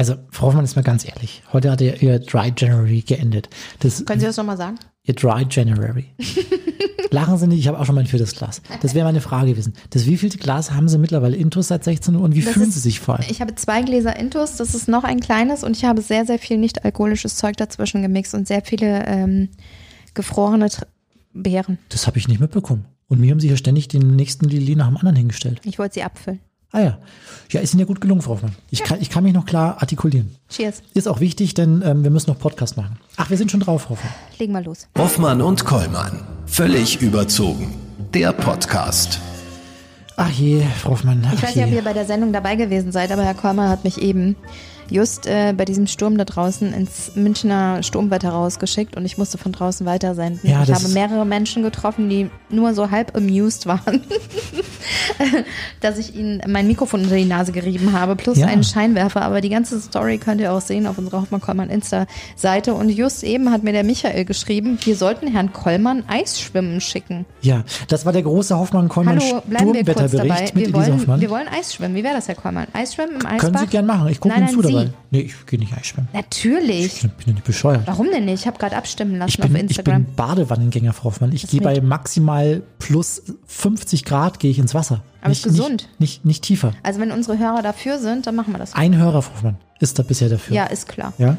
Also, Frau Hoffmann ist mal ganz ehrlich. Heute hat ihr, ihr Dry January geendet. Das, Können Sie das nochmal sagen? ihr Dry January. Lachen Sie nicht, ich habe auch schon mein viertes Glas. Das wäre meine Frage gewesen. Das wievielte Glas haben Sie mittlerweile Intus seit 16 Uhr und wie Das fühlen ist- Sie sich vor allem? Ich habe zwei Gläser Intus, das ist noch ein kleines und ich habe sehr, sehr viel nicht alkoholisches Zeug dazwischen gemixt und sehr viele ähm, gefrorene Tr- Beeren. Das habe ich nicht mitbekommen. Und mir haben Sie hier ständig den nächsten Lili nach dem anderen hingestellt. Ich wollte sie abfüllen. Ah ja. Ja, ist Ihnen ja gut gelungen, Frau Hoffmann. Ich kann, ich kann mich noch klar artikulieren. Cheers. Ist auch wichtig, denn ähm, wir müssen noch Podcast machen. Ach, wir sind schon drauf, Frau Hoffmann. Legen wir los. Hoffmann und Kollmann. Völlig überzogen. Der Podcast. Ach je, Frau Hoffmann. Ach Ich weiß nicht, ob ihr bei der Sendung dabei gewesen seid, aber Herr Kollmann hat mich eben just äh, bei diesem Sturm da draußen ins Münchner Sturmwetter rausgeschickt und ich musste von draußen weiter senden. Ja, ich habe mehrere Menschen getroffen, die nur so halb amused waren, dass ich ihnen mein Mikrofon unter die Nase gerieben habe, plus Ja. einen Scheinwerfer. Aber die ganze Story könnt ihr auch sehen auf unserer Hoffmann Kollmann Insta-Seite. Und just eben hat mir der Michael geschrieben, wir sollten Herrn Kollmann Eisschwimmen schicken. Ja, das war der große Hoffmann-Kollmann Hallo, bleiben wir. Sturmwetterbericht mit Wir wollen, Hoffmann. wir wollen Eisschwimmen. Wie wäre das, Herr Kollmann? Eisschwimmen im Eisbach? Können Sie gern machen. Ich gucke Ihnen zu dabei. Sie. Nee, ich gehe nicht Eisschwimmen. Natürlich. Ich bin ja nicht bescheuert. Warum denn nicht? Ich habe gerade abstimmen lassen Ich bin, auf ich Instagram. bin Badewannengänger, Frau Hoffmann. Ich gehe bei maximal plus 50 Grad gehe ich ins Wasser. Aber nicht, ist gesund. Nicht, nicht, nicht tiefer. also wenn unsere Hörer dafür sind, dann machen wir das. Ein Hörer, Frau Hoffmann, ist da bisher dafür. Ja, ist klar. Ja?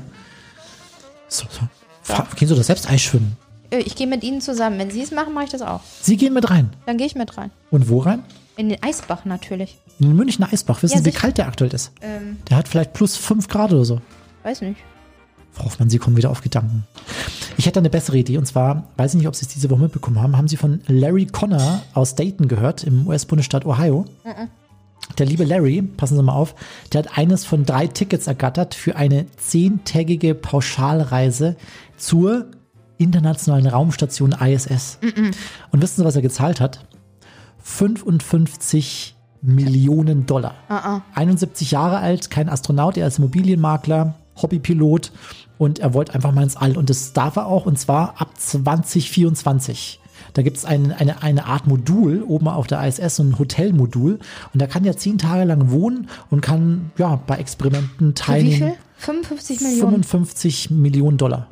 So, so. Fra Gehen Sie doch selbst Eisschwimmen. Ich gehe mit Ihnen zusammen. Wenn Sie es machen, mache ich das auch. Sie gehen mit rein. Dann gehe ich mit rein. Und wo rein? In den Eisbach natürlich. In den Münchner Eisbach. Wissen Ja, Sie, wie kalt der aktuell ist? Ähm, Der hat vielleicht plus 5 Grad oder so. weiß nicht. Frau Hoffmann, Sie kommen wieder auf Gedanken. Ich hätte eine bessere Idee und zwar, weiß ich nicht, ob Sie es diese Woche mitbekommen haben, haben Sie von Larry Connor aus Dayton gehört, im US-Bundesstaat Ohio? Der liebe Larry, passen Sie mal auf, der hat eines von drei Tickets ergattert für eine zehntägige Pauschalreise zur internationalen Raumstation ISS. Und wissen Sie, was er gezahlt hat? 55 Millionen Dollar. 71 Jahre alt, kein Astronaut, er ist Immobilienmakler, Hobbypilot und er wollte einfach mal ins All. Und das darf er auch, und zwar ab 2024. Da gibt es ein, eine, eine Art Modul oben auf der ISS, so ein Hotelmodul. Und da kann er zehn Tage lang wohnen und kann ja bei Experimenten Für wie teilnehmen. viel? 55 Millionen. 55 Millionen Dollar.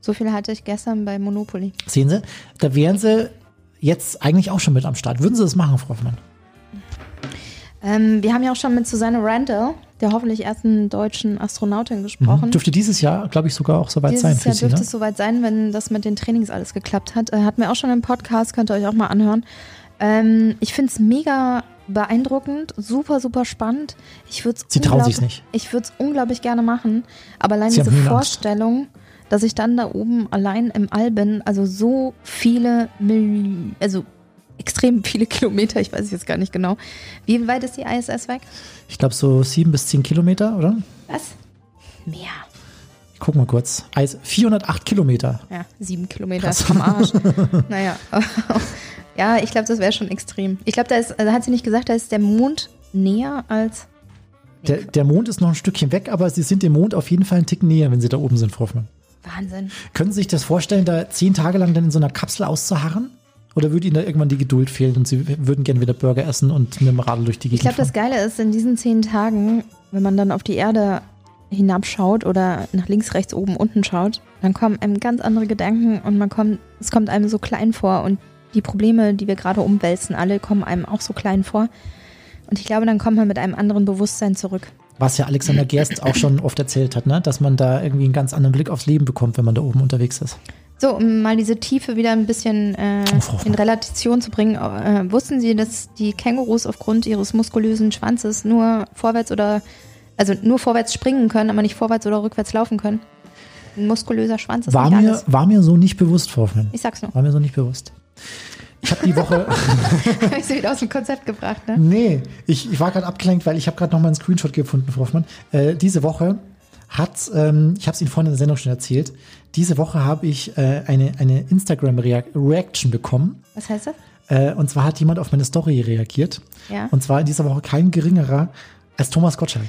So viel hatte ich gestern bei Monopoly. Sehen Sie, da wären Sie jetzt eigentlich auch schon mit am Start. Würden Sie das machen, Frau Hoffmann? Ähm, wir haben ja auch schon mit Susanne Randall, der hoffentlich ersten deutschen Astronautin, gesprochen. Dürfte dieses Jahr, glaube ich, sogar auch soweit Dieses sein Jahr für Sie, dürfte ne? es soweit sein, wenn das mit den Trainings alles geklappt hat. Äh, hatten wir auch schon im Podcast, könnt ihr euch auch mal anhören. Ähm, ich finde es mega beeindruckend, super, super spannend. Ich würde Sie trauen sich's nicht. Ich würde es unglaublich gerne machen, aber allein Sie diese. Vorstellung, dass ich dann da oben allein im All bin, also so viele, Milli also extrem viele Kilometer, ich weiß jetzt gar nicht genau. Wie weit ist die ISS weg? Ich glaube so sieben bis zehn Kilometer, oder? Was? Mehr. Ich guck mal kurz. Eis 408 Kilometer. Ja, sieben Kilometer ist vom Arsch. naja. ja, ich glaube, das wäre schon extrem. Ich glaube, da ist, also hat sie nicht gesagt, da ist der Mond näher als. Der, der Mond ist noch ein Stückchen weg, aber Sie sind dem Mond auf jeden Fall einen Tick näher, wenn Sie da oben sind, Frau Hoffmann. Wahnsinn. Können Sie sich das vorstellen, da zehn Tage lang dann in so einer Kapsel auszuharren? Oder würde Ihnen da irgendwann die Geduld fehlen und Sie würden gerne wieder Burger essen und mit dem Radl durch die Ich Gegend glaube, das? Geile ist, in diesen zehn Tagen, wenn man dann auf die Erde hinabschaut oder nach links, rechts, oben, unten schaut, dann kommen einem ganz andere Gedanken und man kommt, es kommt einem so klein vor und die Probleme, die wir gerade umwälzen, alle kommen einem auch so klein vor. Und ich glaube, dann kommt man mit einem anderen Bewusstsein zurück. Was ja Alexander Gerst auch schon oft erzählt hat, ne? dass man da irgendwie einen ganz anderen Blick aufs Leben bekommt, wenn man da oben unterwegs ist. So, um mal diese Tiefe wieder ein bisschen äh, in Relation zu bringen. Äh, wussten Sie, dass die Kängurus aufgrund ihres muskulösen Schwanzes nur vorwärts oder, also nur vorwärts springen können, aber nicht vorwärts oder rückwärts laufen können? Ein muskulöser Schwanz ist War mir, alles. war mir so nicht bewusst, Frau Hoffmann. Ich sag's nur. War mir so nicht bewusst. Ich habe die Woche, Hab ich sie wieder aus dem Konzept gebracht, ne? nee, ich, ich war gerade abgelenkt, weil ich habe gerade noch mal einen Screenshot gefunden, Frau Hoffmann. Äh, diese Woche hat, ähm, ich habe es Ihnen vorhin in der Sendung schon erzählt, diese Woche habe ich äh, eine, eine Instagram-Reaction bekommen. Was heißt das? Äh, und zwar hat jemand auf meine Story reagiert. Ja. Und zwar in dieser Woche kein geringerer als Thomas Gottschalk.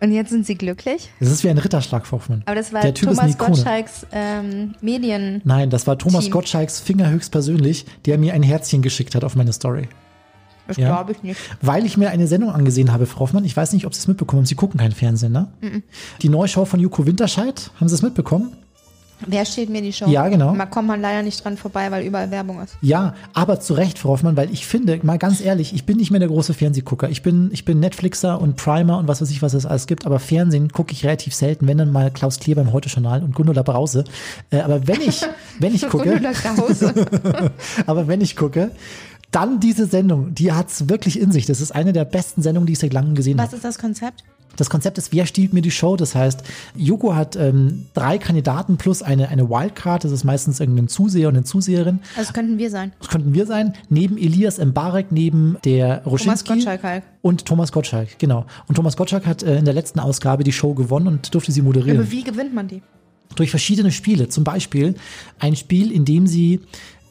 Und jetzt sind Sie glücklich? Das ist wie ein Ritterschlag, Frau Hoffmann. Aber das war Der Typ Thomas. Gottschalks ähm, Medien. Nein, das war Thomas Team. Gottschalks Finger höchstpersönlich, der mir ein Herzchen geschickt hat auf meine Story. Das Ja. glaube ich nicht. Weil ich mir eine Sendung angesehen habe, Frau Hoffmann. Ich weiß nicht, ob Sie es mitbekommen haben. Sie gucken kein Fernsehen, ne? Die neue Show von Joko Winterscheid. Haben Sie es mitbekommen? Wer steht mir die Show? Ja, genau. Da kommt man leider nicht dran vorbei, weil überall Werbung ist. Ja, aber zu Recht, Frau Hoffmann, weil ich finde, mal ganz ehrlich, ich bin nicht mehr der große Fernsehgucker. Ich bin, ich bin Netflixer und Primer und was weiß ich, was es alles gibt, aber Fernsehen gucke ich relativ selten, wenn dann mal Klaus Klier beim Heute-Journal und Gundula Brause. Äh, aber wenn ich, wenn ich gucke, Gundula Krause. aber wenn ich gucke, dann diese Sendung, die hat's wirklich in sich. Das ist eine der besten Sendungen, die ich seit langem gesehen habe. Was ist das Konzept? Das Konzept ist, wer stiehlt mir die Show? Das heißt, Joko hat ähm, drei Kandidaten plus eine, eine Wildcard. Das ist meistens irgendein Zuseher und eine Zuseherin. Also das könnten wir sein. Das könnten wir sein. Neben Elias Mbarek, neben der Roschinski. Gottschalk halt. Und Thomas Gottschalk, genau. Und Thomas Gottschalk hat äh, in der letzten Ausgabe die Show gewonnen und durfte sie moderieren. Aber wie gewinnt man die? Durch verschiedene Spiele. Zum Beispiel ein Spiel, in dem sie,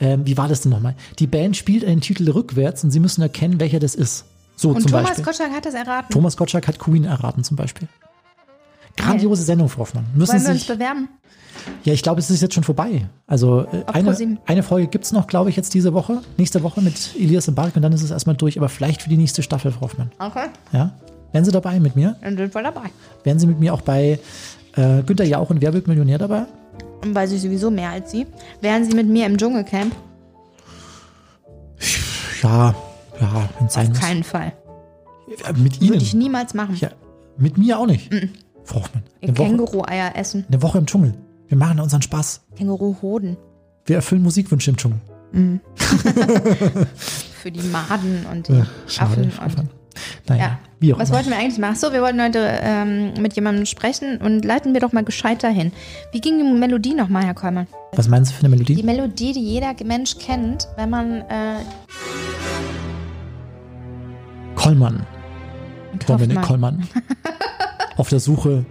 ähm, wie war das denn nochmal? Die Band spielt einen Titel rückwärts und sie müssen erkennen, welcher das ist. So Und zum Thomas Beispiel. Gottschalk hat das erraten. Thomas Gottschalk hat Queen erraten zum Beispiel. Grandiose Sendung, Frau Hoffmann. Müssen Wollen Sie wir uns sich, bewerben? ja, ich glaube, es ist jetzt schon vorbei. Also äh, eine, eine Folge gibt's noch, glaube ich, jetzt diese Woche. Nächste Woche mit Elias und Bark und dann ist es erstmal durch. Aber vielleicht für die nächste Staffel, Frau Hoffmann. Okay, Ja? Wären Sie dabei mit mir? dann sind wir dabei. Wären Sie mit mir auch bei äh, Günther Jauch und Wer wird Millionär dabei? Und weiß ich sowieso mehr als Sie. Wären Sie mit mir im Dschungelcamp? Ja, ja, wenn es sein Auf muss. keinen Fall. Äh, Mit Ihnen. Würde ich niemals machen. ja, mit mir auch nicht. Frau Hoffmann. Eine Woche, Känguru-Eier essen. eine Woche im Dschungel. Wir machen da unseren Spaß. Känguru-Hoden. Wir erfüllen Musikwünsche im Dschungel. Für die Maden und die Ja, schade. Affen. Und. Naja, ja. wie auch Was immer. wollten wir eigentlich machen? So, wir wollten heute ähm, mit jemandem sprechen und leiten wir doch mal gescheit dahin. Wie ging die Melodie nochmal, Herr Kollmann? Was meinen Sie für eine Melodie? Die Melodie, die jeder Mensch kennt, wenn man äh, Kollmann. Dominik Kollmann. Auf der Suche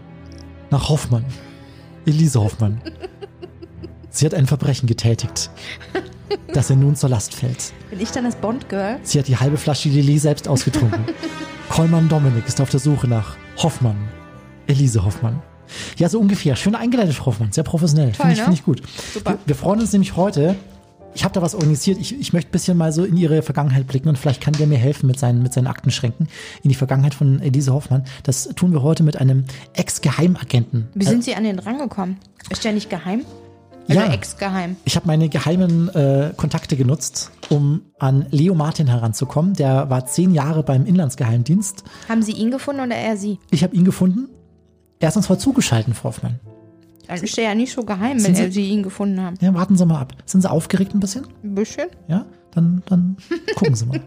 nach Hoffmann. Elise Hoffmann. Sie hat ein Verbrechen getätigt, das ihr nun zur Last fällt. Bin ich dann das Bond-Girl? Sie hat die halbe Flasche Lilly selbst ausgetrunken. Kollmann Dominik ist auf der Suche nach Hoffmann. Elise Hoffmann. Ja, so ungefähr. Schön eingeleitet, Hoffmann. Sehr professionell. Finde ich, ne? finde ich gut. Super. Wir, wir freuen uns nämlich heute. Ich habe da was organisiert. Ich, ich möchte ein bisschen mal so in ihre Vergangenheit blicken und vielleicht kann der mir helfen mit seinen, mit seinen Aktenschränken in die Vergangenheit von Elise Hoffmann. Das tun wir heute mit einem Ex-Geheimagenten. Wie sind Sie an den rangekommen? Ist der nicht geheim? Also Ja. ex-geheim. Ich habe meine geheimen äh, Kontakte genutzt, um an Leo Martin heranzukommen. Der war zehn Jahre beim Inlandsgeheimdienst. Haben Sie ihn gefunden oder er Sie? Ich habe ihn gefunden. Er ist uns voll zugeschalten, Frau Hoffmann. Dann ist er ja nicht so geheim, Sind wenn Sie- Sie ihn gefunden haben. Ja, warten Sie mal ab. Sind Sie aufgeregt ein bisschen? Ein bisschen? Ja? Dann, dann gucken Sie mal.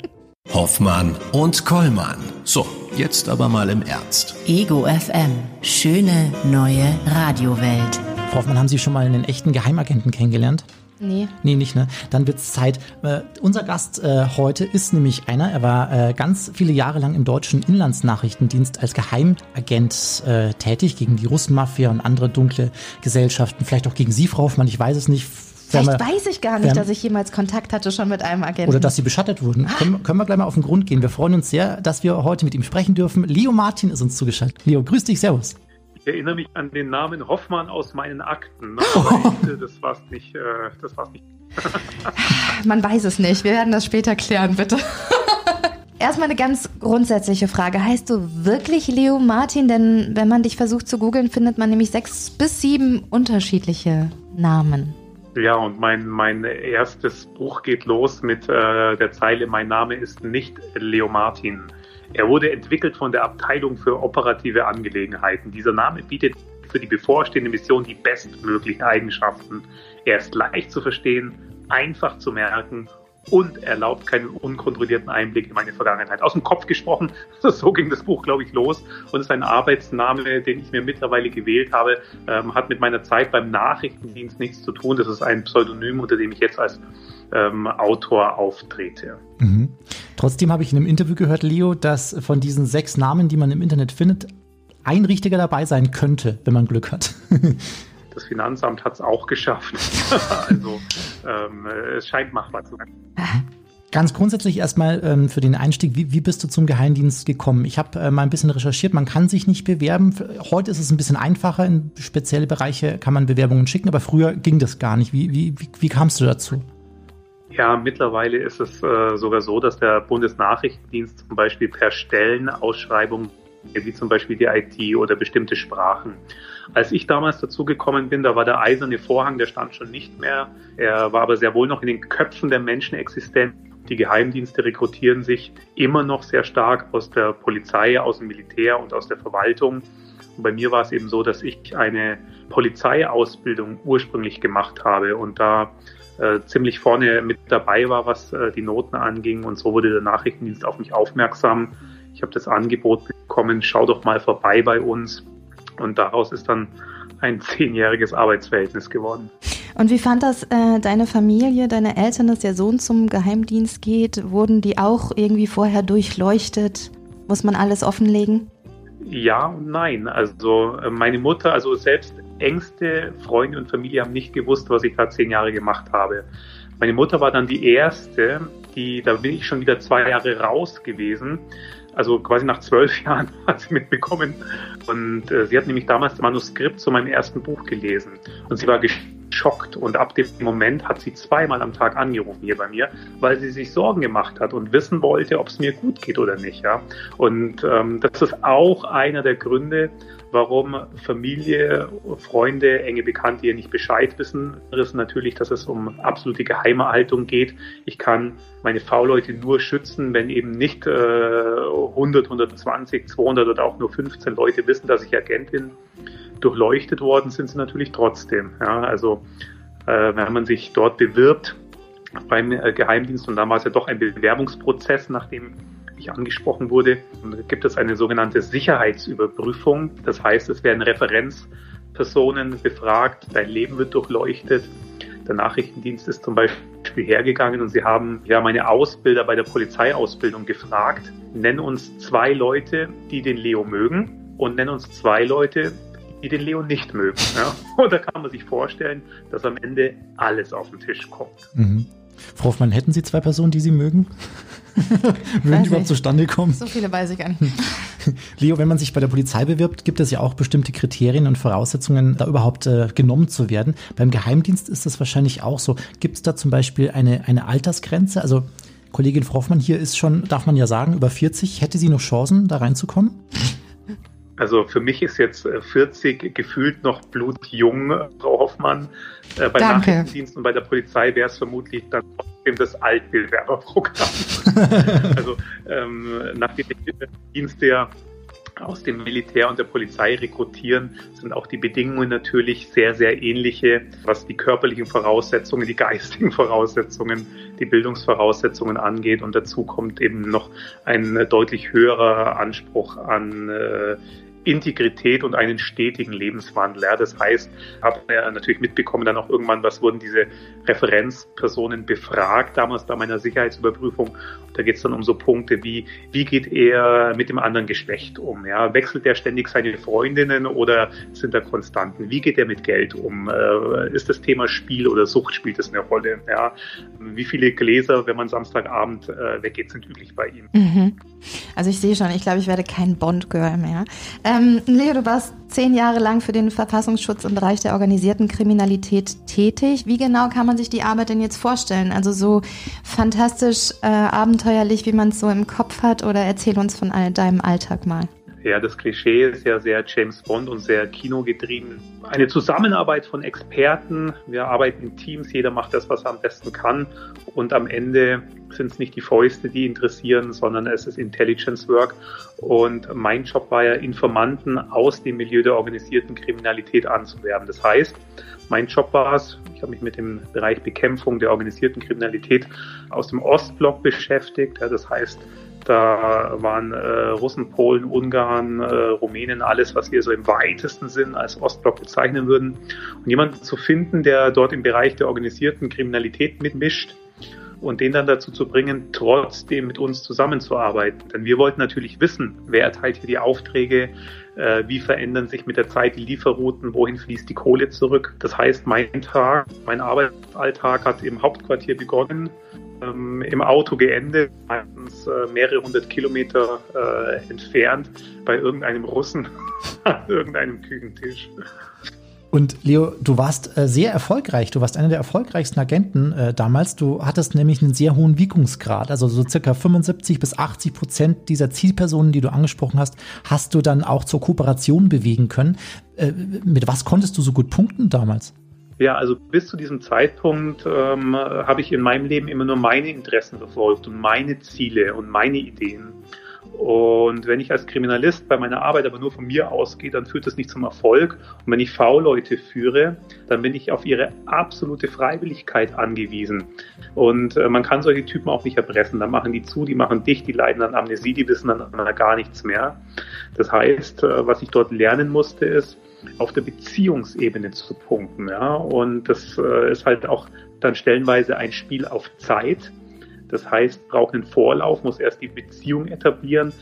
Hoffmann und Kollmann. So, jetzt aber mal im Ernst. Ego FM. Schöne neue Radiowelt. Frau Hoffmann, haben Sie schon mal einen echten Geheimagenten kennengelernt? Nee. Nee, nicht, ne? Dann wird's Zeit. Äh, unser Gast äh, heute ist nämlich einer, er war äh, ganz viele Jahre lang im deutschen Inlandsnachrichtendienst als Geheimagent äh, tätig gegen die Russenmafia und andere dunkle Gesellschaften. Vielleicht auch gegen Sie, Frau Hoffmann, ich weiß es nicht. Vielleicht weiß ich gar nicht, dass ich jemals Kontakt hatte schon mit einem Agenten. Oder dass sie beschattet wurden. Können, können wir gleich mal auf den Grund gehen. Wir freuen uns sehr, dass wir heute mit ihm sprechen dürfen. Leo Martin ist uns zugeschaltet. Leo, grüß dich, servus. Ich erinnere mich an den Namen Hoffmann aus meinen Akten. Äh, das war's nicht. Äh, das war's nicht. Man weiß es nicht. Wir werden das später klären, bitte. Erstmal eine ganz grundsätzliche Frage. Heißt du wirklich Leo Martin? Denn wenn man dich versucht zu googeln, findet man nämlich sechs bis sieben unterschiedliche Namen. Ja, und mein, mein erstes Buch geht los mit äh, der Zeile, mein Name ist nicht Leo Martin. Er wurde entwickelt von der Abteilung für operative Angelegenheiten. Dieser Name bietet für die bevorstehende Mission die bestmöglichen Eigenschaften. Er ist leicht zu verstehen, einfach zu merken und erlaubt keinen unkontrollierten Einblick in meine Vergangenheit. Aus dem Kopf gesprochen, so ging das Buch, glaube ich, los. Und es ist ein Arbeitsname, den ich mir mittlerweile gewählt habe, ähm, hat mit meiner Zeit beim Nachrichtendienst nichts zu tun. Das ist ein Pseudonym, unter dem ich jetzt als ähm, Autor auftrete. Mhm. Trotzdem habe ich in einem Interview gehört, Leo, dass von diesen sechs Namen, die man im Internet findet, ein richtiger dabei sein könnte, wenn man Glück hat. Das Finanzamt hat es auch geschafft. also ähm, es scheint machbar zu sein. Ganz grundsätzlich erstmal ähm, für den Einstieg, wie, wie bist du zum Geheimdienst gekommen? Ich habe äh, mal ein bisschen recherchiert, man kann sich nicht bewerben. Heute ist es ein bisschen einfacher, in spezielle Bereiche kann man Bewerbungen schicken, aber früher ging das gar nicht. Wie, wie, wie, kamst du dazu? Ja, mittlerweile ist es äh, sogar so, dass der Bundesnachrichtendienst zum Beispiel per Stellenausschreibung, wie zum Beispiel die IT oder bestimmte Sprachen. Als ich damals dazugekommen bin, da war der eiserne Vorhang, der stand schon nicht mehr. Er war aber sehr wohl noch in den Köpfen der Menschen existent. Die Geheimdienste rekrutieren sich immer noch sehr stark aus der Polizei, aus dem Militär und aus der Verwaltung. Und bei mir war es eben so, dass ich eine Polizeiausbildung ursprünglich gemacht habe und da äh, ziemlich vorne mit dabei war, was äh, die Noten anging. Und so wurde der Nachrichtendienst auf mich aufmerksam. Ich habe das Angebot bekommen, schau doch mal vorbei bei uns. Und daraus ist dann ein zehnjähriges Arbeitsverhältnis geworden. Und wie fand das äh, deine Familie, deine Eltern, dass der Sohn zum Geheimdienst geht? Wurden die auch irgendwie vorher durchleuchtet? Muss man alles offenlegen? Ja und nein. Also äh, meine Mutter, also selbst engste Freunde und Familie haben nicht gewusst, was ich da zehn Jahre gemacht habe. Meine Mutter war dann die erste, die, da bin ich schon wieder zwei Jahre raus gewesen. Also quasi nach zwölf Jahren hat sie mitbekommen. Und äh, sie hat nämlich damals das Manuskript zu meinem ersten Buch gelesen. Und sie war geschockt. Und ab dem Moment hat sie zweimal am Tag angerufen hier bei mir, weil sie sich Sorgen gemacht hat und wissen wollte, ob es mir gut geht oder nicht. Ja? Und ähm, das ist auch einer der Gründe, warum Familie, Freunde, enge Bekannte hier nicht Bescheid wissen. Ist natürlich, dass es um absolute Geheimhaltung geht. Ich kann meine V-Leute nur schützen, wenn eben nicht äh, 100, 120, 200 oder auch nur 15 Leute wissen, dass ich Agent bin. Durchleuchtet worden sind sie natürlich trotzdem. Ja, also äh, wenn man sich dort bewirbt beim äh, Geheimdienst und damals ja doch ein Bewerbungsprozess, nachdem ich angesprochen wurde, gibt es eine sogenannte Sicherheitsüberprüfung. Das heißt, es werden Referenzpersonen befragt, dein Leben wird durchleuchtet. Der Nachrichtendienst ist zum Beispiel hergegangen und sie haben ja meine Ausbilder bei der Polizeiausbildung gefragt, nenn uns zwei Leute, die den Leo mögen und nenn uns zwei Leute, die den Leo nicht mögen. Ja? Und da kann man sich vorstellen, dass am Ende alles auf den Tisch kommt. Mhm. Frau Hoffmann, hätten Sie zwei Personen, die Sie mögen? Würden die überhaupt zustande kommen? So viele weiß ich gar nicht. Leo, wenn man sich bei der Polizei bewirbt, gibt es ja auch bestimmte Kriterien und Voraussetzungen, da überhaupt äh, genommen zu werden. Beim Geheimdienst ist das wahrscheinlich auch so. Gibt es da zum Beispiel eine, eine Altersgrenze? Also Kollegin Hoffmann hier ist schon, darf man ja sagen, über 40. Hätte sie noch Chancen, da reinzukommen? Also für mich ist jetzt 40 äh, gefühlt noch blutjung, Frau Hoffmann. Äh, bei Danke. Nachrichtendienst und bei der Polizei wäre es vermutlich dann trotzdem das Altbildwerberprogramm. also ähm, nachdem die Dienste ja aus dem Militär und der Polizei rekrutieren, sind auch die Bedingungen natürlich sehr, sehr ähnliche, was die körperlichen Voraussetzungen, die geistigen Voraussetzungen, die Bildungsvoraussetzungen angeht. Und dazu kommt eben noch ein deutlich höherer Anspruch an äh, Integrität und einen stetigen Lebenswandel. Ja, das heißt, habe ja natürlich mitbekommen dann auch irgendwann, was wurden diese Referenzpersonen befragt, damals bei meiner Sicherheitsüberprüfung. Da geht es dann um so Punkte wie, wie geht er mit dem anderen Geschlecht um? Ja? Wechselt er ständig seine Freundinnen oder sind da Konstanten? Wie geht er mit Geld um? Äh, ist das Thema Spiel oder Sucht spielt das eine Rolle? Ja? Wie viele Gläser, wenn man Samstagabend äh, weggeht, sind üblich bei ihm? Mhm. Also ich sehe schon, ich glaube, ich werde kein Bond-Girl mehr. Ähm, Leo, du warst zehn Jahre lang für den Verfassungsschutz im Bereich der organisierten Kriminalität tätig. Wie genau kann man sich die Arbeit denn jetzt vorstellen? Also so fantastisch äh, abenteuerlich, wie man es so im Kopf hat? Oder erzähl uns von all deinem Alltag mal. Ja, das Klischee ist ja sehr James Bond und sehr kinogetrieben. Eine Zusammenarbeit von Experten. Wir arbeiten in Teams, jeder macht das, was er am besten kann. Und am Ende sind es nicht die Fäuste, die interessieren, sondern es ist Intelligence Work. Und mein Job war ja, Informanten aus dem Milieu der organisierten Kriminalität anzuwerben. Das heißt, mein Job war es, ich habe mich mit dem Bereich Bekämpfung der organisierten Kriminalität aus dem Ostblock beschäftigt. Ja, das heißt, da waren äh, Russen, Polen, Ungarn, äh, Rumänen, alles, was wir so im weitesten Sinn als Ostblock bezeichnen würden. Und jemanden zu finden, der dort im Bereich der organisierten Kriminalität mitmischt und den dann dazu zu bringen, trotzdem mit uns zusammenzuarbeiten. Denn wir wollten natürlich wissen, wer erteilt hier die Aufträge, äh, wie verändern sich mit der Zeit die Lieferrouten, wohin fließt die Kohle zurück. Das heißt, mein Tag, mein Arbeitsalltag hat im Hauptquartier begonnen ähm, im Auto geendet, meistens äh, mehrere hundert Kilometer äh, entfernt bei irgendeinem Russen an irgendeinem Küchentisch. Und Leo, du warst äh, sehr erfolgreich. Du warst einer der erfolgreichsten Agenten äh, damals. Du hattest nämlich einen sehr hohen Wirkungsgrad. Also so circa 75 bis 80 Prozent dieser Zielpersonen, die du angesprochen hast, hast du dann auch zur Kooperation bewegen können. Äh, mit was konntest du so gut punkten damals? Ja, also bis zu diesem Zeitpunkt ähm, habe ich in meinem Leben immer nur meine Interessen verfolgt und meine Ziele und meine Ideen. Und wenn ich als Kriminalist bei meiner Arbeit aber nur von mir ausgehe, dann führt das nicht zum Erfolg. Und wenn ich V-Leute führe, dann bin ich auf ihre absolute Freiwilligkeit angewiesen. Und äh, man kann solche Typen auch nicht erpressen. Dann machen die zu, die machen dicht, die leiden an Amnesie, die wissen dann gar nichts mehr. Das heißt, äh, was ich dort lernen musste, ist, auf der Beziehungsebene zu punkten. Ja? Und das äh, ist halt auch dann stellenweise ein Spiel auf Zeit das heißt, braucht einen Vorlauf, muss erst die Beziehung etablieren.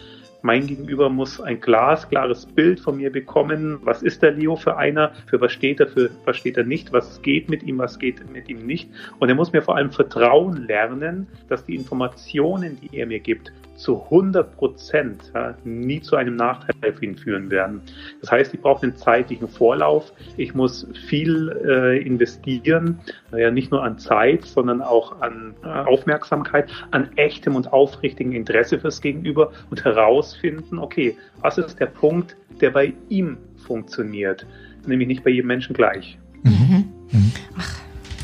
Mein Gegenüber muss ein glasklares Bild von mir bekommen. Was ist der Leo für einer? Für was steht er? Für was steht er nicht? Was geht mit ihm? Was geht mit ihm nicht? Und er muss mir vor allem vertrauen lernen, dass die Informationen, die er mir gibt, zu 100 Prozent ja, nie zu einem Nachteil für ihn führen werden. Das heißt, ich brauche einen zeitlichen Vorlauf. Ich muss viel äh, investieren, ja nicht nur an Zeit, sondern auch an äh, Aufmerksamkeit, an echtem und aufrichtigen Interesse fürs Gegenüber und herausfinden, okay, was ist der Punkt, der bei ihm funktioniert, nämlich nicht bei jedem Menschen gleich. Mhm. Mhm. Ach,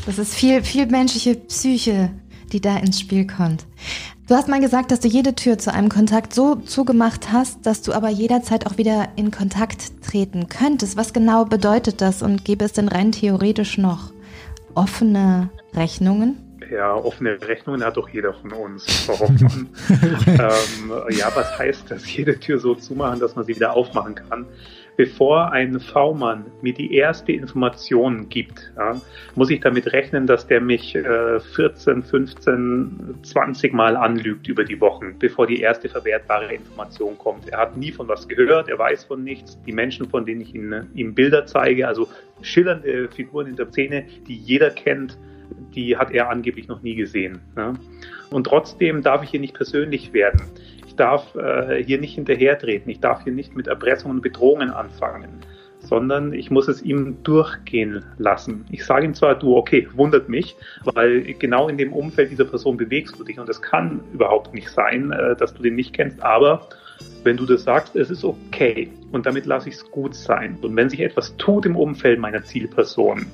das ist viel, viel menschliche Psyche, die da ins Spiel kommt. Du hast mal gesagt, dass du jede Tür zu einem Kontakt so zugemacht hast, dass du aber jederzeit auch wieder in Kontakt treten könntest. Was genau bedeutet das und gäbe es denn rein theoretisch noch offene Rechnungen? Ja, offene Rechnungen hat doch jeder von uns. Warum? ähm, ja, was heißt das? Jede Tür so zumachen, dass man sie wieder aufmachen kann bevor ein V-Mann mir die erste Information gibt, ja, muss ich damit rechnen, dass der mich äh, 14, 15, 20 Mal anlügt über die Wochen, bevor die erste verwertbare Information kommt. Er hat nie von was gehört, er weiß von nichts. Die Menschen, von denen ich ihn, ihm Bilder zeige, also schillernde Figuren in der Szene, die jeder kennt, die hat er angeblich noch nie gesehen. Ja. Und trotzdem darf ich hier nicht persönlich werden darf äh, hier nicht hinterhertreten, ich darf hier nicht mit Erpressungen und Bedrohungen anfangen, sondern ich muss es ihm durchgehen lassen. Ich sage ihm zwar, du, okay, wundert mich, weil genau in dem Umfeld dieser Person bewegst du dich und es kann überhaupt nicht sein, äh, dass du den nicht kennst, aber wenn du das sagst, es ist okay und damit lasse ich es gut sein. Und wenn sich etwas tut im Umfeld meiner Zielperson,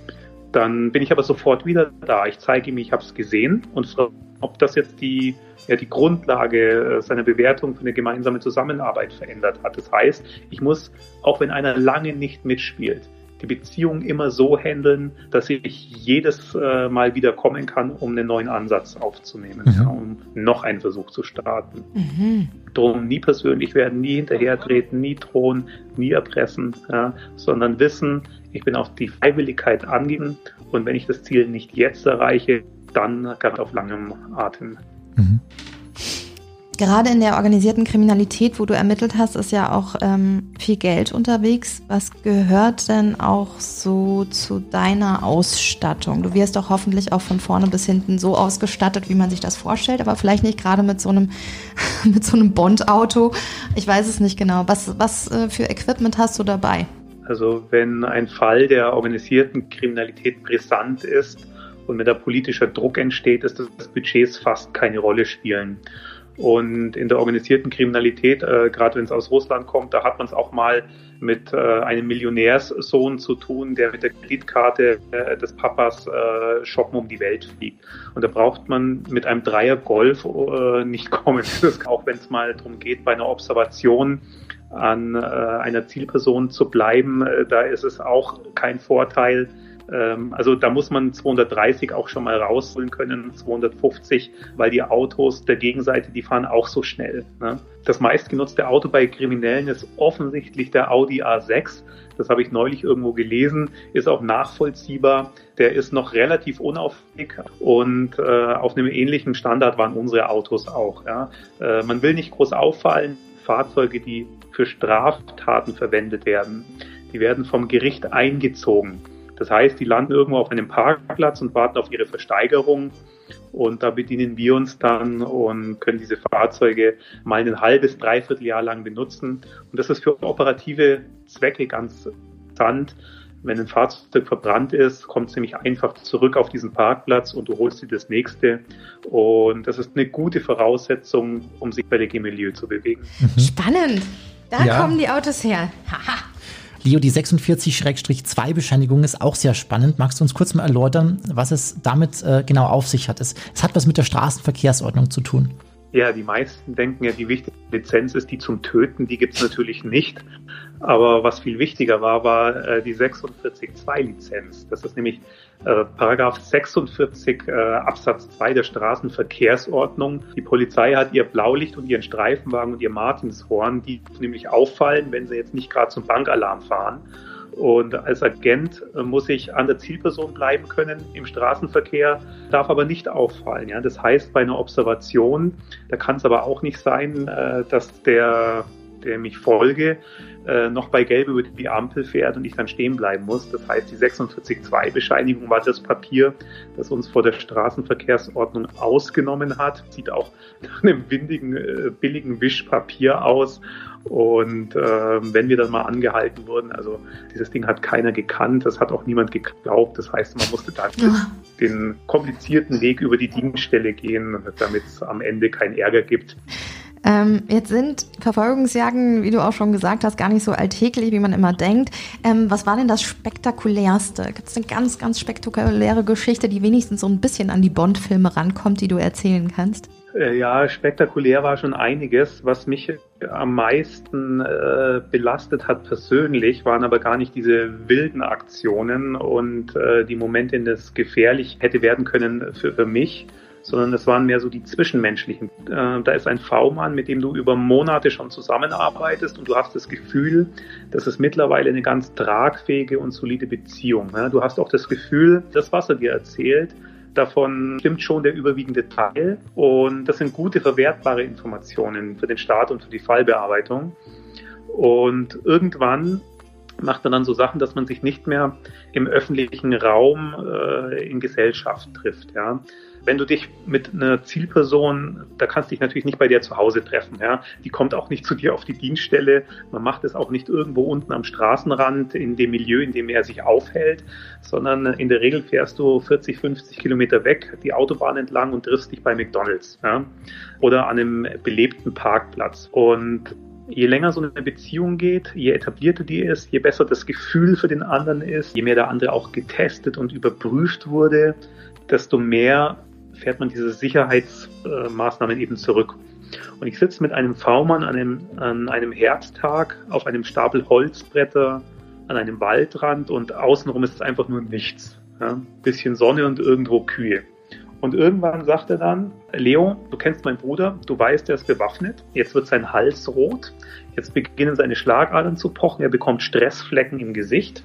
dann bin ich aber sofort wieder da. Ich zeige ihm, ich habe es gesehen und frage, ob das jetzt die ja die Grundlage äh, seiner Bewertung für eine gemeinsame Zusammenarbeit verändert hat. Das heißt, ich muss, auch wenn einer lange nicht mitspielt, die Beziehung immer so handeln, dass ich jedes äh, Mal wieder kommen kann, um einen neuen Ansatz aufzunehmen, mhm. ja, um noch einen Versuch zu starten. Mhm. Drum nie persönlich werden, nie hinterhertreten, nie drohen, nie erpressen, ja, sondern wissen, ich bin auf die Freiwilligkeit angeben und wenn ich das Ziel nicht jetzt erreiche, dann ganz auf langem Atem. Mhm. Gerade in der organisierten Kriminalität, wo du ermittelt hast, ist ja auch ähm, viel Geld unterwegs. Was gehört denn auch so zu deiner Ausstattung? Du wirst doch hoffentlich auch von vorne bis hinten so ausgestattet, wie man sich das vorstellt, aber vielleicht nicht gerade mit so einem, mit so einem Bond-Auto. Ich weiß es nicht genau. Was, was äh, für Equipment hast du dabei? Also wenn ein Fall der organisierten Kriminalität brisant ist, und wenn da politischer Druck entsteht, ist das Budgets fast keine Rolle spielen. Und in der organisierten Kriminalität, äh, gerade wenn es aus Russland kommt, da hat man es auch mal mit äh, einem Millionärssohn zu tun, der mit der Kreditkarte äh, des Papas äh, shoppen um die Welt fliegt. Und da braucht man mit einem Dreier Golf äh, nicht kommen. Auch wenn es mal darum geht, bei einer Observation an äh, einer Zielperson zu bleiben, äh, da ist es auch kein Vorteil, also da muss man 230 auch schon mal rausholen können, 250, weil die Autos der Gegenseite, die fahren auch so schnell. Ne? Das meistgenutzte Auto bei Kriminellen ist offensichtlich der Audi A6. Das habe ich neulich irgendwo gelesen, ist auch nachvollziehbar. Der ist noch relativ unauffällig und äh, auf einem ähnlichen Standard waren unsere Autos auch. Ja? Äh, man will nicht groß auffallen. Fahrzeuge, die für Straftaten verwendet werden, die werden vom Gericht eingezogen. Das heißt, die landen irgendwo auf einem Parkplatz und warten auf ihre Versteigerung. Und da bedienen wir uns dann und können diese Fahrzeuge mal ein halbes, dreiviertel Jahr lang benutzen. Und das ist für operative Zwecke ganz interessant, Wenn ein Fahrzeug verbrannt ist, kommt es nämlich einfach zurück auf diesen Parkplatz und du holst dir das nächste. Und das ist eine gute Voraussetzung, um sich bei der G-Milieu zu bewegen. Mhm. Spannend. Da ja. kommen die Autos her. Haha. Leo, die 46-2-Bescheinigung ist auch sehr spannend. Magst du uns kurz mal erläutern, was es damit äh, genau auf sich hat? Es, es hat was mit der Straßenverkehrsordnung zu tun. Ja, die meisten denken ja, die wichtigste Lizenz ist die zum Töten. Die gibt es natürlich nicht. Aber was viel wichtiger war, war äh, die 46.2-Lizenz. Das ist nämlich äh, Paragraph 46 äh, Absatz 2 der Straßenverkehrsordnung. Die Polizei hat ihr Blaulicht und ihren Streifenwagen und ihr Martinshorn, die nämlich auffallen, wenn sie jetzt nicht gerade zum Bankalarm fahren. Und als Agent äh, muss ich an der Zielperson bleiben können im Straßenverkehr, darf aber nicht auffallen. Ja? Das heißt, bei einer Observation, da kann es aber auch nicht sein, äh, dass der, der mich folge, äh, noch bei Gelb über die Ampel fährt und ich dann stehen bleiben muss. Das heißt, die 46.2-Bescheinigung war das Papier, das uns vor der Straßenverkehrsordnung ausgenommen hat. Sieht auch nach einem windigen, billigen Wischpapier aus und äh, wenn wir dann mal angehalten wurden, also dieses Ding hat keiner gekannt, das hat auch niemand geglaubt. Das heißt, man musste dann den komplizierten Weg über die Dienststelle gehen, damit es am Ende keinen Ärger gibt. Ähm, jetzt sind Verfolgungsjagden, wie du auch schon gesagt hast, gar nicht so alltäglich, wie man immer denkt. Ähm, was war denn das Spektakulärste? Gibt es eine ganz, ganz spektakuläre Geschichte, die wenigstens so ein bisschen an die Bond-Filme rankommt, die du erzählen kannst? Äh, ja, spektakulär war schon einiges. Was mich am meisten äh, belastet hat persönlich, waren aber gar nicht diese wilden Aktionen und äh, die Momente, in denen es gefährlich hätte werden können für, für mich, sondern es waren mehr so die zwischenmenschlichen. Äh, da ist ein V-Mann, mit dem du über Monate schon zusammenarbeitest und du hast das Gefühl, das ist mittlerweile eine ganz tragfähige und solide Beziehung. Du hast auch das Gefühl, das, was er dir erzählt, Davon stimmt schon der überwiegende Teil. Und das sind gute, verwertbare Informationen für den Staat und für die Fallbearbeitung. Und irgendwann macht man dann so Sachen, dass man sich nicht mehr im öffentlichen Raum äh, in Gesellschaft trifft. Ja wenn du dich mit einer Zielperson, da kannst du dich natürlich nicht bei dir zu Hause treffen. Ja? Die kommt auch nicht zu dir auf die Dienststelle. Man macht es auch nicht irgendwo unten am Straßenrand in dem Milieu, in dem er sich aufhält, sondern in der Regel fährst du 40, 50 Kilometer weg, die Autobahn entlang und triffst dich bei McDonalds ja? oder an einem belebten Parkplatz. Und je länger so eine Beziehung geht, je etablierter die ist, je besser das Gefühl für den anderen ist, je mehr der andere auch getestet und überprüft wurde, desto mehr fährt man diese Sicherheitsmaßnahmen eben zurück. Und ich sitze mit einem V-Mann an einem, an einem Herbsttag auf einem Stapel Holzbretter an einem Waldrand und außenrum ist es einfach nur nichts. Ja? Bisschen Sonne und irgendwo Kühe. Und irgendwann sagt er dann, Leo, du kennst meinen Bruder, du weißt, er ist bewaffnet, jetzt wird sein Hals rot, jetzt beginnen seine Schlagadern zu pochen, er bekommt Stressflecken im Gesicht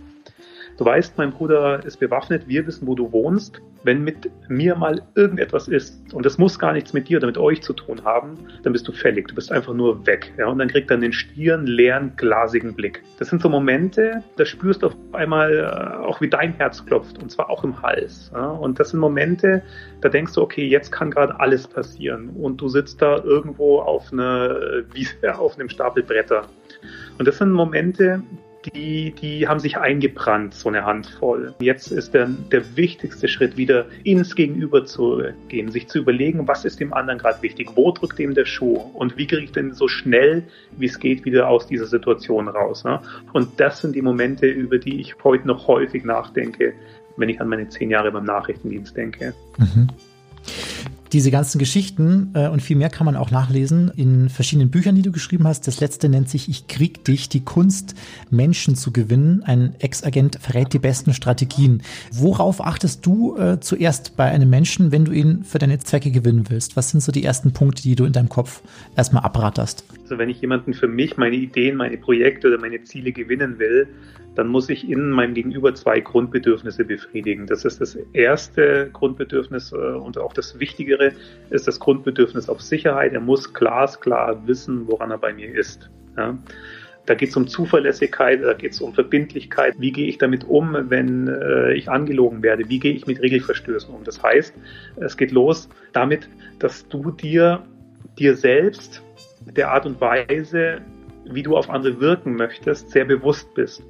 Du weißt, mein Bruder ist bewaffnet, wir wissen, wo du wohnst. Wenn mit mir mal irgendetwas ist, und das muss gar nichts mit dir oder mit euch zu tun haben, dann bist du fällig. Du bist einfach nur weg. Ja? Und dann kriegt er einen stieren, leeren, glasigen Blick. Das sind so Momente, da spürst du auf einmal äh, auch, wie dein Herz klopft, und zwar auch im Hals. Ja? Und das sind Momente, da denkst du, okay, jetzt kann gerade alles passieren. Und du sitzt da irgendwo auf einer Wiese, auf einem Stapel Bretter. Und das sind Momente, die, die haben sich eingebrannt, so eine Handvoll. Jetzt ist der, der wichtigste Schritt, wieder ins Gegenüber zu gehen, sich zu überlegen, was ist dem anderen gerade wichtig, wo drückt ihm der Schuh und wie kriege ich denn so schnell, wie es geht, wieder aus dieser Situation raus. Ne? Und das sind die Momente, über die ich heute noch häufig nachdenke, wenn ich an meine zehn Jahre beim Nachrichtendienst denke. Mhm. Diese ganzen Geschichten äh, und viel mehr kann man auch nachlesen in verschiedenen Büchern, die du geschrieben hast. Das letzte nennt sich Ich krieg dich, die Kunst, Menschen zu gewinnen. Ein Ex-Agent verrät die besten Strategien. Worauf achtest du äh, zuerst bei einem Menschen, wenn du ihn für deine Zwecke gewinnen willst? Was sind so die ersten Punkte, die du in deinem Kopf erstmal abratterst? Also wenn ich jemanden für mich, meine Ideen, meine Projekte oder meine Ziele gewinnen will, dann muss ich in meinem Gegenüber zwei Grundbedürfnisse befriedigen. Das ist das erste Grundbedürfnis äh, und auch das Wichtigere ist das Grundbedürfnis auf Sicherheit. Er muss glasklar wissen, woran er bei mir ist. Ja. Da geht es um Zuverlässigkeit, da geht es um Verbindlichkeit. Wie gehe ich damit um, wenn äh, ich angelogen werde? Wie gehe ich mit Regelverstößen um? Das heißt, es geht los damit, dass du dir, dir selbst der Art und Weise, wie du auf andere wirken möchtest, sehr bewusst bist.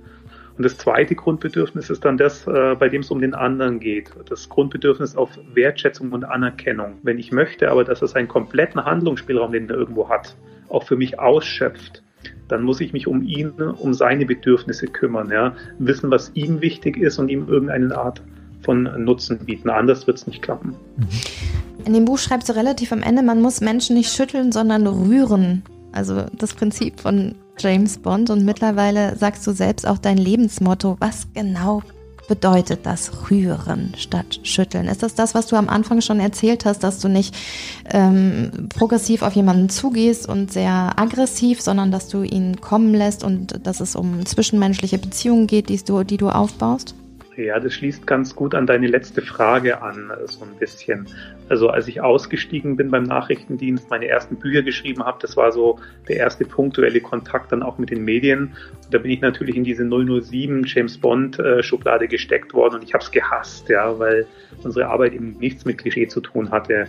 Und das zweite Grundbedürfnis ist dann das, äh, bei dem es um den anderen geht. Das Grundbedürfnis auf Wertschätzung und Anerkennung. Wenn ich möchte aber, dass er seinen kompletten Handlungsspielraum, den er irgendwo hat, auch für mich ausschöpft, dann muss ich mich um ihn, um seine Bedürfnisse kümmern, ja, wissen, was ihm wichtig ist und ihm irgendeine Art von Nutzen bieten. Anders wird es nicht klappen. In dem Buch schreibst du relativ am Ende, man muss Menschen nicht schütteln, sondern rühren. Also das Prinzip von James Bond und mittlerweile sagst du selbst auch dein Lebensmotto. Was genau bedeutet das Rühren statt Schütteln? Ist das das, was du am Anfang schon erzählt hast, dass du nicht ähm, progressiv auf jemanden zugehst und sehr aggressiv, sondern dass du ihn kommen lässt und dass es um zwischenmenschliche Beziehungen geht, die du, die du aufbaust? Ja, das schließt ganz gut an deine letzte Frage an, so ein bisschen. Also als ich ausgestiegen bin beim Nachrichtendienst, meine ersten Bücher geschrieben habe, das war so der erste punktuelle Kontakt dann auch mit den Medien. Und da bin ich natürlich in diese 007 James Bond äh, Schublade gesteckt worden und ich habe es gehasst, ja, weil unsere Arbeit eben nichts mit Klischee zu tun hatte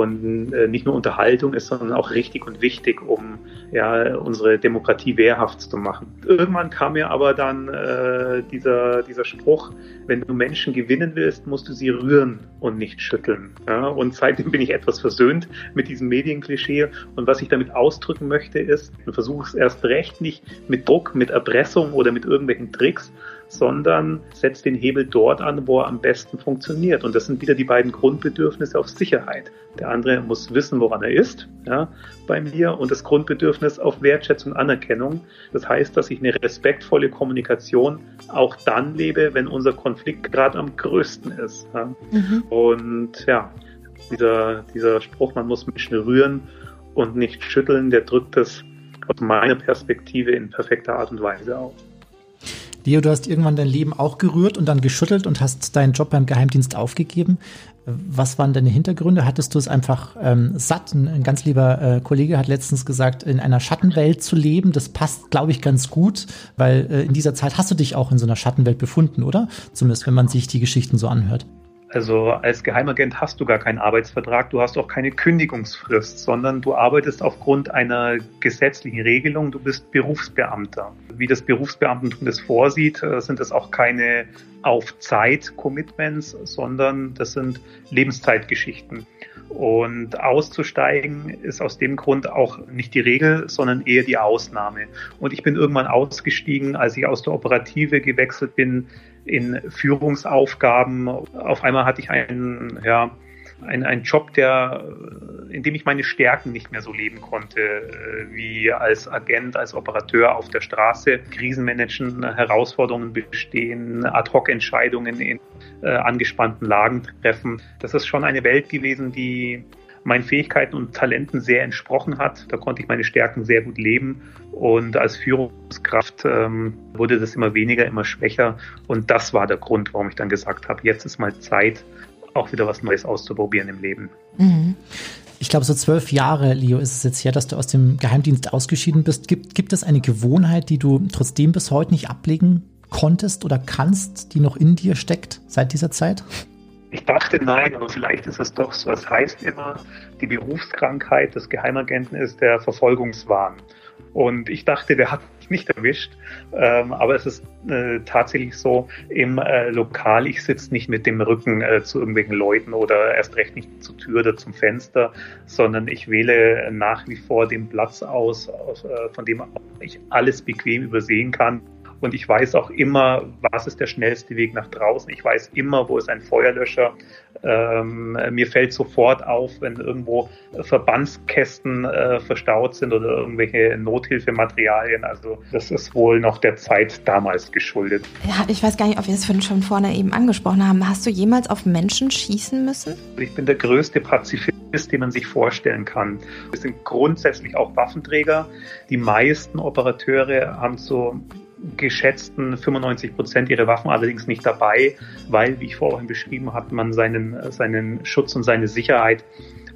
und äh, nicht nur Unterhaltung ist, sondern auch richtig und wichtig, um ja unsere Demokratie wehrhaft zu machen. Irgendwann kam mir aber dann äh, dieser dieser Spruch: Wenn du Menschen gewinnen willst, musst du sie rühren und nicht schütteln. Ja? Und seitdem bin ich etwas versöhnt mit diesem Medienklischee. Und was ich damit ausdrücken möchte, ist, ich versuche es erst recht nicht mit Druck, mit Erpressung oder mit irgendwelchen Tricks, sondern setzt den Hebel dort an, wo er am besten funktioniert. Und das sind wieder die beiden Grundbedürfnisse auf Sicherheit. Der andere muss wissen, woran er ist, ja, bei mir, und das Grundbedürfnis auf Wertschätzung, Anerkennung. Das heißt, dass ich eine respektvolle Kommunikation auch dann lebe, wenn unser Konflikt gerade am größten ist. Ja. Mhm. Und ja, dieser, dieser Spruch, man muss Menschen rühren und nicht schütteln, der drückt das aus meiner Perspektive in perfekter Art und Weise auf. Leo, du hast irgendwann dein Leben auch gerührt und dann geschüttelt und hast deinen Job beim Geheimdienst aufgegeben. Was waren deine Hintergründe? Hattest du es einfach ähm, satt? Ein, ein, ganz lieber äh, Kollege hat letztens gesagt, in einer Schattenwelt zu leben, das passt, glaube ich, ganz gut, weil äh, in dieser Zeit hast du dich auch in so einer Schattenwelt befunden, oder? Zumindest, wenn man sich die Geschichten so anhört. Also als Geheimagent hast du gar keinen Arbeitsvertrag, du hast auch keine Kündigungsfrist, sondern du arbeitest aufgrund einer gesetzlichen Regelung, du bist Berufsbeamter. Wie das Berufsbeamtentum das vorsieht, äh, sind das auch keine Auf-Zeit-Commitments, sondern das sind Lebenszeitgeschichten. Und auszusteigen ist aus dem Grund auch nicht die Regel, sondern eher die Ausnahme. Und ich bin irgendwann ausgestiegen, als ich aus der Operative gewechselt bin in Führungsaufgaben. Auf einmal hatte ich einen, ja, ein, ein Job, der, in dem ich meine Stärken nicht mehr so leben konnte, äh, wie als Agent, als Operateur auf der Straße, Krisenmanagen, Herausforderungen bestehen, Ad-hoc-Entscheidungen in äh, angespannten Lagen treffen. Das ist schon eine Welt gewesen, die meinen Fähigkeiten und Talenten sehr entsprochen hat. Da konnte ich meine Stärken sehr gut leben. Und als Führungskraft ähm, wurde das immer weniger, immer schwächer. Und das war der Grund, warum ich dann gesagt habe, jetzt ist mal Zeit, auch wieder was Neues auszuprobieren im Leben. Mhm. Ich glaube, so zwölf Jahre, Leo, ist es jetzt her, dass du aus dem Geheimdienst ausgeschieden bist. Gibt, gibt es eine Gewohnheit, die du trotzdem bis heute nicht ablegen konntest oder kannst, die noch in dir steckt seit dieser Zeit? Ich dachte nein, aber vielleicht ist es doch so. Es heißt immer, die Berufskrankheit des Geheimagenten ist der Verfolgungswahn. Und ich dachte, der hat mich nicht erwischt. Ähm, aber es ist äh, tatsächlich so, im äh, Lokal, ich sitze nicht mit dem Rücken äh, zu irgendwelchen Leuten oder erst recht nicht zur Tür oder zum Fenster, sondern ich wähle nach wie vor den Platz aus, aus äh, von dem ich alles bequem übersehen kann. Und ich weiß auch immer, was ist der schnellste Weg nach draußen. Ich weiß immer, wo ist ein Feuerlöscher. Ähm, mir fällt sofort auf, wenn irgendwo Verbandskästen äh, verstaut sind oder irgendwelche Nothilfematerialien. Also das ist wohl noch der Zeit damals geschuldet. Ja, ich weiß gar nicht, ob wir es schon vorne eben angesprochen haben. Hast du jemals auf Menschen schießen müssen? Ich bin der größte Pazifist den man sich vorstellen kann. Wir sind grundsätzlich auch Waffenträger. Die meisten Operateure haben so geschätzten 95 Prozent ihrer Waffen allerdings nicht dabei, weil, wie ich vorhin beschrieben habe, man seinen, seinen Schutz und seine Sicherheit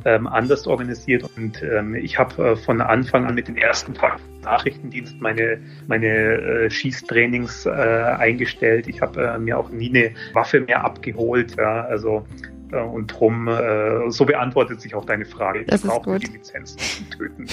ähm, anders organisiert. Und ähm, ich habe äh, von Anfang an mit den ersten Tagen Nachrichtendienst meine, meine äh, Schießtrainings äh, eingestellt. Ich habe äh, mir auch nie eine Waffe mehr abgeholt. Ja. Also und drum, äh, so beantwortet sich auch deine Frage. Das ich brauche die Lizenz zum Töten.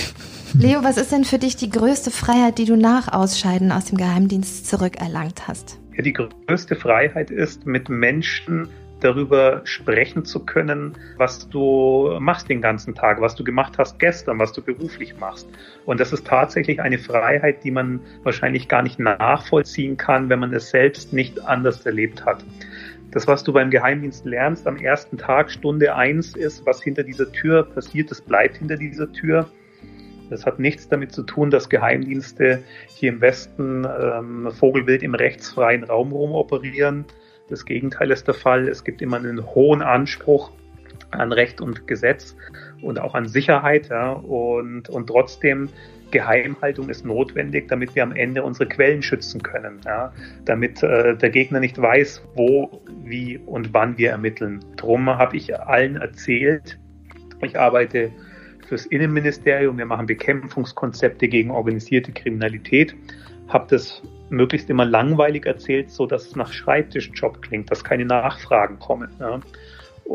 Leo, was ist denn für dich die größte Freiheit, die du nach Ausscheiden aus dem Geheimdienst zurückerlangt hast? Ja, die größte Freiheit ist, mit Menschen darüber sprechen zu können, was du machst den ganzen Tag, was du gemacht hast gestern, was du beruflich machst. Und das ist tatsächlich eine Freiheit, die man wahrscheinlich gar nicht nachvollziehen kann, wenn man es selbst nicht anders erlebt hat. Das, was du beim Geheimdienst lernst am ersten Tag, Stunde eins ist, was hinter dieser Tür passiert, das bleibt hinter dieser Tür. Das hat nichts damit zu tun, dass Geheimdienste hier im Westen ähm, Vogelwild im rechtsfreien Raum rumoperieren. Das Gegenteil ist der Fall. Es gibt immer einen hohen Anspruch an Recht und Gesetz und auch an Sicherheit. Ja, und, und trotzdem Geheimhaltung ist notwendig, damit wir am Ende unsere Quellen schützen können, ja, damit äh, der Gegner nicht weiß, wo, wie und wann wir ermitteln. Drum habe ich allen erzählt, ich arbeite fürs Innenministerium, wir machen Bekämpfungskonzepte gegen organisierte Kriminalität, habe das möglichst immer langweilig erzählt, so dass es nach Schreibtischjob klingt, dass keine Nachfragen kommen. Ja.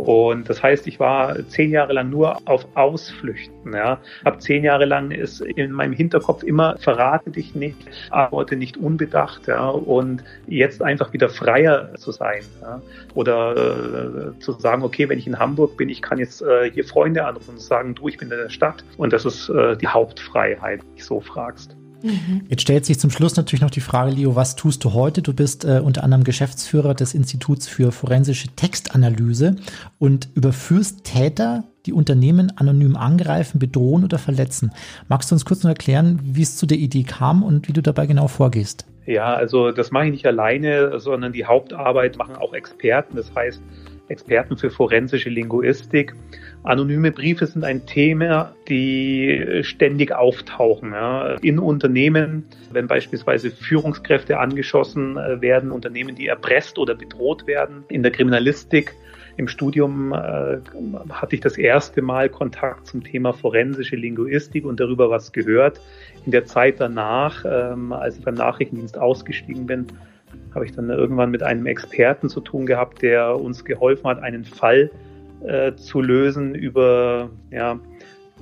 Und das heißt, ich war zehn Jahre lang nur auf Ausflüchten. Ja. Hab zehn Jahre lang ist in meinem Hinterkopf immer verrate dich nicht, antworte nicht unbedacht. Ja. Und jetzt einfach wieder freier zu sein. Ja. Oder äh, zu sagen, okay, wenn ich in Hamburg bin, ich kann jetzt äh, hier Freunde anrufen und sagen, du, ich bin in der Stadt. Und das ist äh, die Hauptfreiheit, wenn du so fragst. Mhm. Jetzt stellt sich zum Schluss natürlich noch die Frage, Leo, was tust du heute? Du bist äh, unter anderem Geschäftsführer des Instituts für forensische Textanalyse und überführst Täter, die Unternehmen anonym angreifen, bedrohen oder verletzen. Magst du uns kurz noch erklären, wie es zu der Idee kam und wie du dabei genau vorgehst? Ja, also das mache ich nicht alleine, sondern die Hauptarbeit machen auch Experten. Das heißt, Experten für forensische Linguistik. Anonyme Briefe sind ein Thema, die ständig auftauchen. Ja. In Unternehmen, wenn beispielsweise Führungskräfte angeschossen äh, werden, Unternehmen, die erpresst oder bedroht werden. In der Kriminalistik im Studium äh, hatte ich das erste Mal Kontakt zum Thema forensische Linguistik und darüber was gehört. In der Zeit danach, ähm, als ich beim Nachrichtendienst ausgestiegen bin, habe ich dann irgendwann mit einem Experten zu tun gehabt, der uns geholfen hat, einen Fall äh, zu lösen über ja,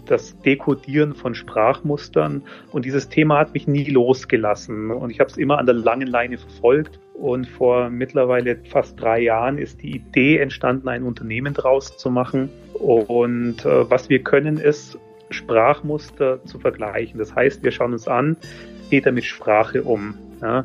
das Dekodieren von Sprachmustern. Und dieses Thema hat mich nie losgelassen. Und ich habe es immer an der langen Leine verfolgt. Und vor mittlerweile fast drei Jahren ist die Idee entstanden, ein Unternehmen draus zu machen. Und äh, was wir können, ist Sprachmuster zu vergleichen. Das heißt, wir schauen uns an, geht er mit Sprache um? Ja?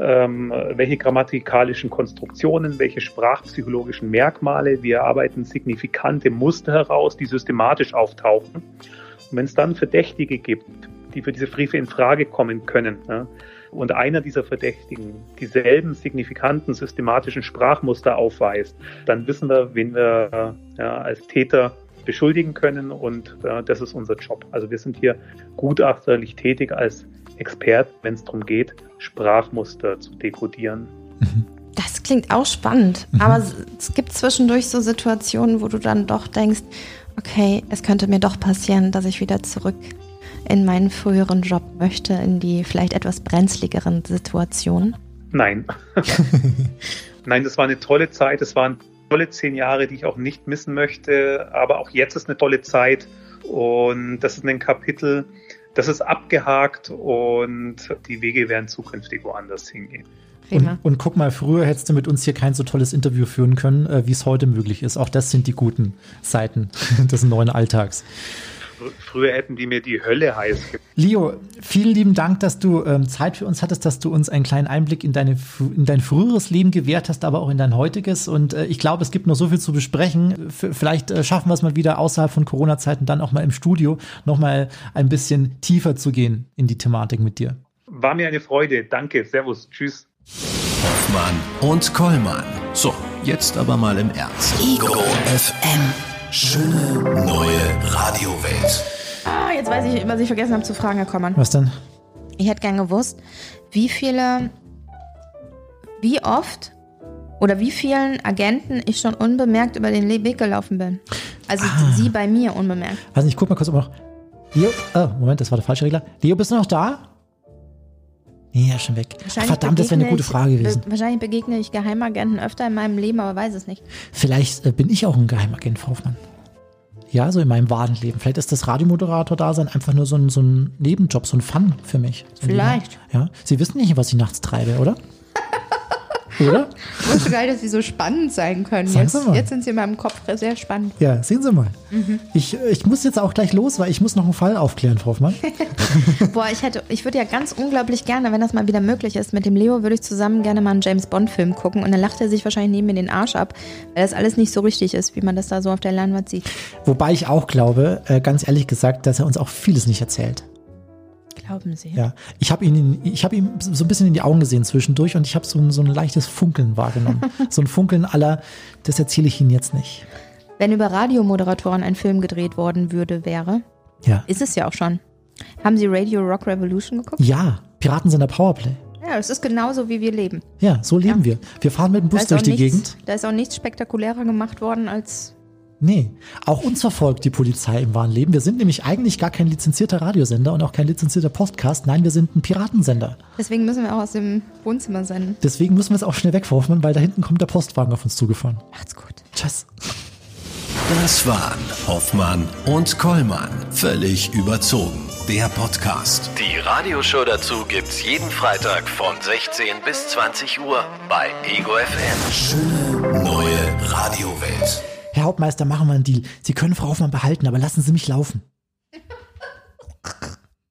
Ähm, welche grammatikalischen Konstruktionen, welche sprachpsychologischen Merkmale. Wir arbeiten signifikante Muster heraus, die systematisch auftauchen. Und wenn es dann Verdächtige gibt, die für diese Briefe in Frage kommen können, ja, und einer dieser Verdächtigen dieselben signifikanten systematischen Sprachmuster aufweist, dann wissen wir, wen wir ja, als Täter beschuldigen können und äh, das ist unser Job. Also wir sind hier gutachterlich tätig als Experten, wenn es darum geht, Sprachmuster zu dekodieren. Mhm. Das klingt auch spannend, mhm. aber es gibt zwischendurch so Situationen, wo du dann doch denkst, okay, es könnte mir doch passieren, dass ich wieder zurück in meinen früheren Job möchte, in die vielleicht etwas brenzligeren Situationen. Nein. Nein, das war eine tolle Zeit. Es waren tolle zehn Jahre, die ich auch nicht missen möchte. Aber auch jetzt ist eine tolle Zeit. Und das ist ein Kapitel, das ist abgehakt und die Wege werden zukünftig woanders hingehen. Und, und, guck mal, früher hättest du mit uns hier kein so tolles Interview führen können, äh, wie es heute möglich ist. Auch das sind die guten Seiten des neuen Alltags. Früher hätten die mir die Hölle heiß gemacht. Leo, vielen lieben Dank, dass du ähm, Zeit für uns hattest, dass du uns einen kleinen Einblick in, deine, in dein früheres Leben gewährt hast, aber auch in dein heutiges. Und äh, ich glaube, es gibt noch so viel zu besprechen. F vielleicht äh, schaffen wir es mal wieder außerhalb von Corona-Zeiten dann auch mal im Studio noch mal ein bisschen tiefer zu gehen in die Thematik mit dir. War mir eine Freude. Danke. Servus. Tschüss. Hoffmann und Kollmann. So, jetzt aber mal im Ernst. Ego FM. Schöne neue Radiowelt. Ah, jetzt weiß ich, was ich vergessen habe zu fragen, Herr Kommern. Was denn? Ich hätte gern gewusst, wie viele, wie oft oder wie vielen Agenten ich schon unbemerkt über den Weg gelaufen bin. Also ah. Sie bei mir unbemerkt. Also ich guck mal kurz, ob noch. Leo, oh, Moment, das war der falsche Regler. Leo, bist du noch da? Nee, ist schon weg. Verdammt, das wäre eine gute ich- Frage gewesen. be- Wahrscheinlich begegne ich Geheimagenten öfter in meinem Leben, aber weiß es nicht. Vielleicht äh, bin ich auch ein Geheimagent, Frau Hoffmann. Ja, so in meinem wahren Leben. Vielleicht ist das Radiomoderator-Dasein einfach nur so ein, so ein Nebenjob, so ein Fun für mich. So Vielleicht. Ja, Sie wissen nicht, was ich nachts treibe, oder? Oder? Ich wusste nicht, dass sie so spannend sein können. Jetzt, jetzt sind sie in meinem Kopf sehr spannend. Ja, sehen Sie mal. Mhm. Ich, ich muss jetzt auch gleich los, weil ich muss noch einen Fall aufklären, Frau Hoffmann. Boah, ich hätte, ich würde ja ganz unglaublich gerne, wenn das mal wieder möglich ist, mit dem Leo würde ich zusammen gerne mal einen James Bond Film gucken und dann lacht er sich wahrscheinlich neben mir den Arsch ab, weil das alles nicht so richtig ist, wie man das da so auf der Leinwand sieht. Wobei ich auch glaube, äh, ganz ehrlich gesagt, dass er uns auch vieles nicht erzählt. Glauben Sie? Ja, ich habe ihn, ich habe ihm so ein bisschen in die Augen gesehen zwischendurch und ich habe so, ein- so ein leichtes Funkeln wahrgenommen. so ein Funkeln aller, das erzähle ich Ihnen jetzt nicht. Wenn über Radiomoderatoren ein Film gedreht worden würde, wäre, Ja. ist es ja auch schon. Haben Sie Radio Rock Revolution geguckt? Ja, Piraten sind der Powerplay. Ja, es ist genauso, wie wir leben. Ja, so leben Ja. wir. Wir fahren mit dem Bus durch die nichts, Gegend. Da ist auch nichts spektakulärer gemacht worden als. Nee, auch uns verfolgt die Polizei im wahren Leben. Wir sind nämlich eigentlich gar kein lizenzierter Radiosender und auch kein lizenzierter Podcast. Nein, wir sind ein Piratensender. Deswegen müssen wir auch aus dem Wohnzimmer senden. Deswegen müssen wir es auch schnell wegwerfen, weil da hinten kommt der Postwagen auf uns zugefahren. Macht's gut. Tschüss. Das waren Hoffmann und Kollmann. Völlig überzogen. Der Podcast. Die Radioshow dazu gibt's jeden Freitag von 16 bis 20 Uhr bei Ego FM. Schöne neue Radiowelt. Herr Hauptmeister, machen wir einen Deal. Sie können Frau Hoffmann behalten, aber lassen Sie mich laufen.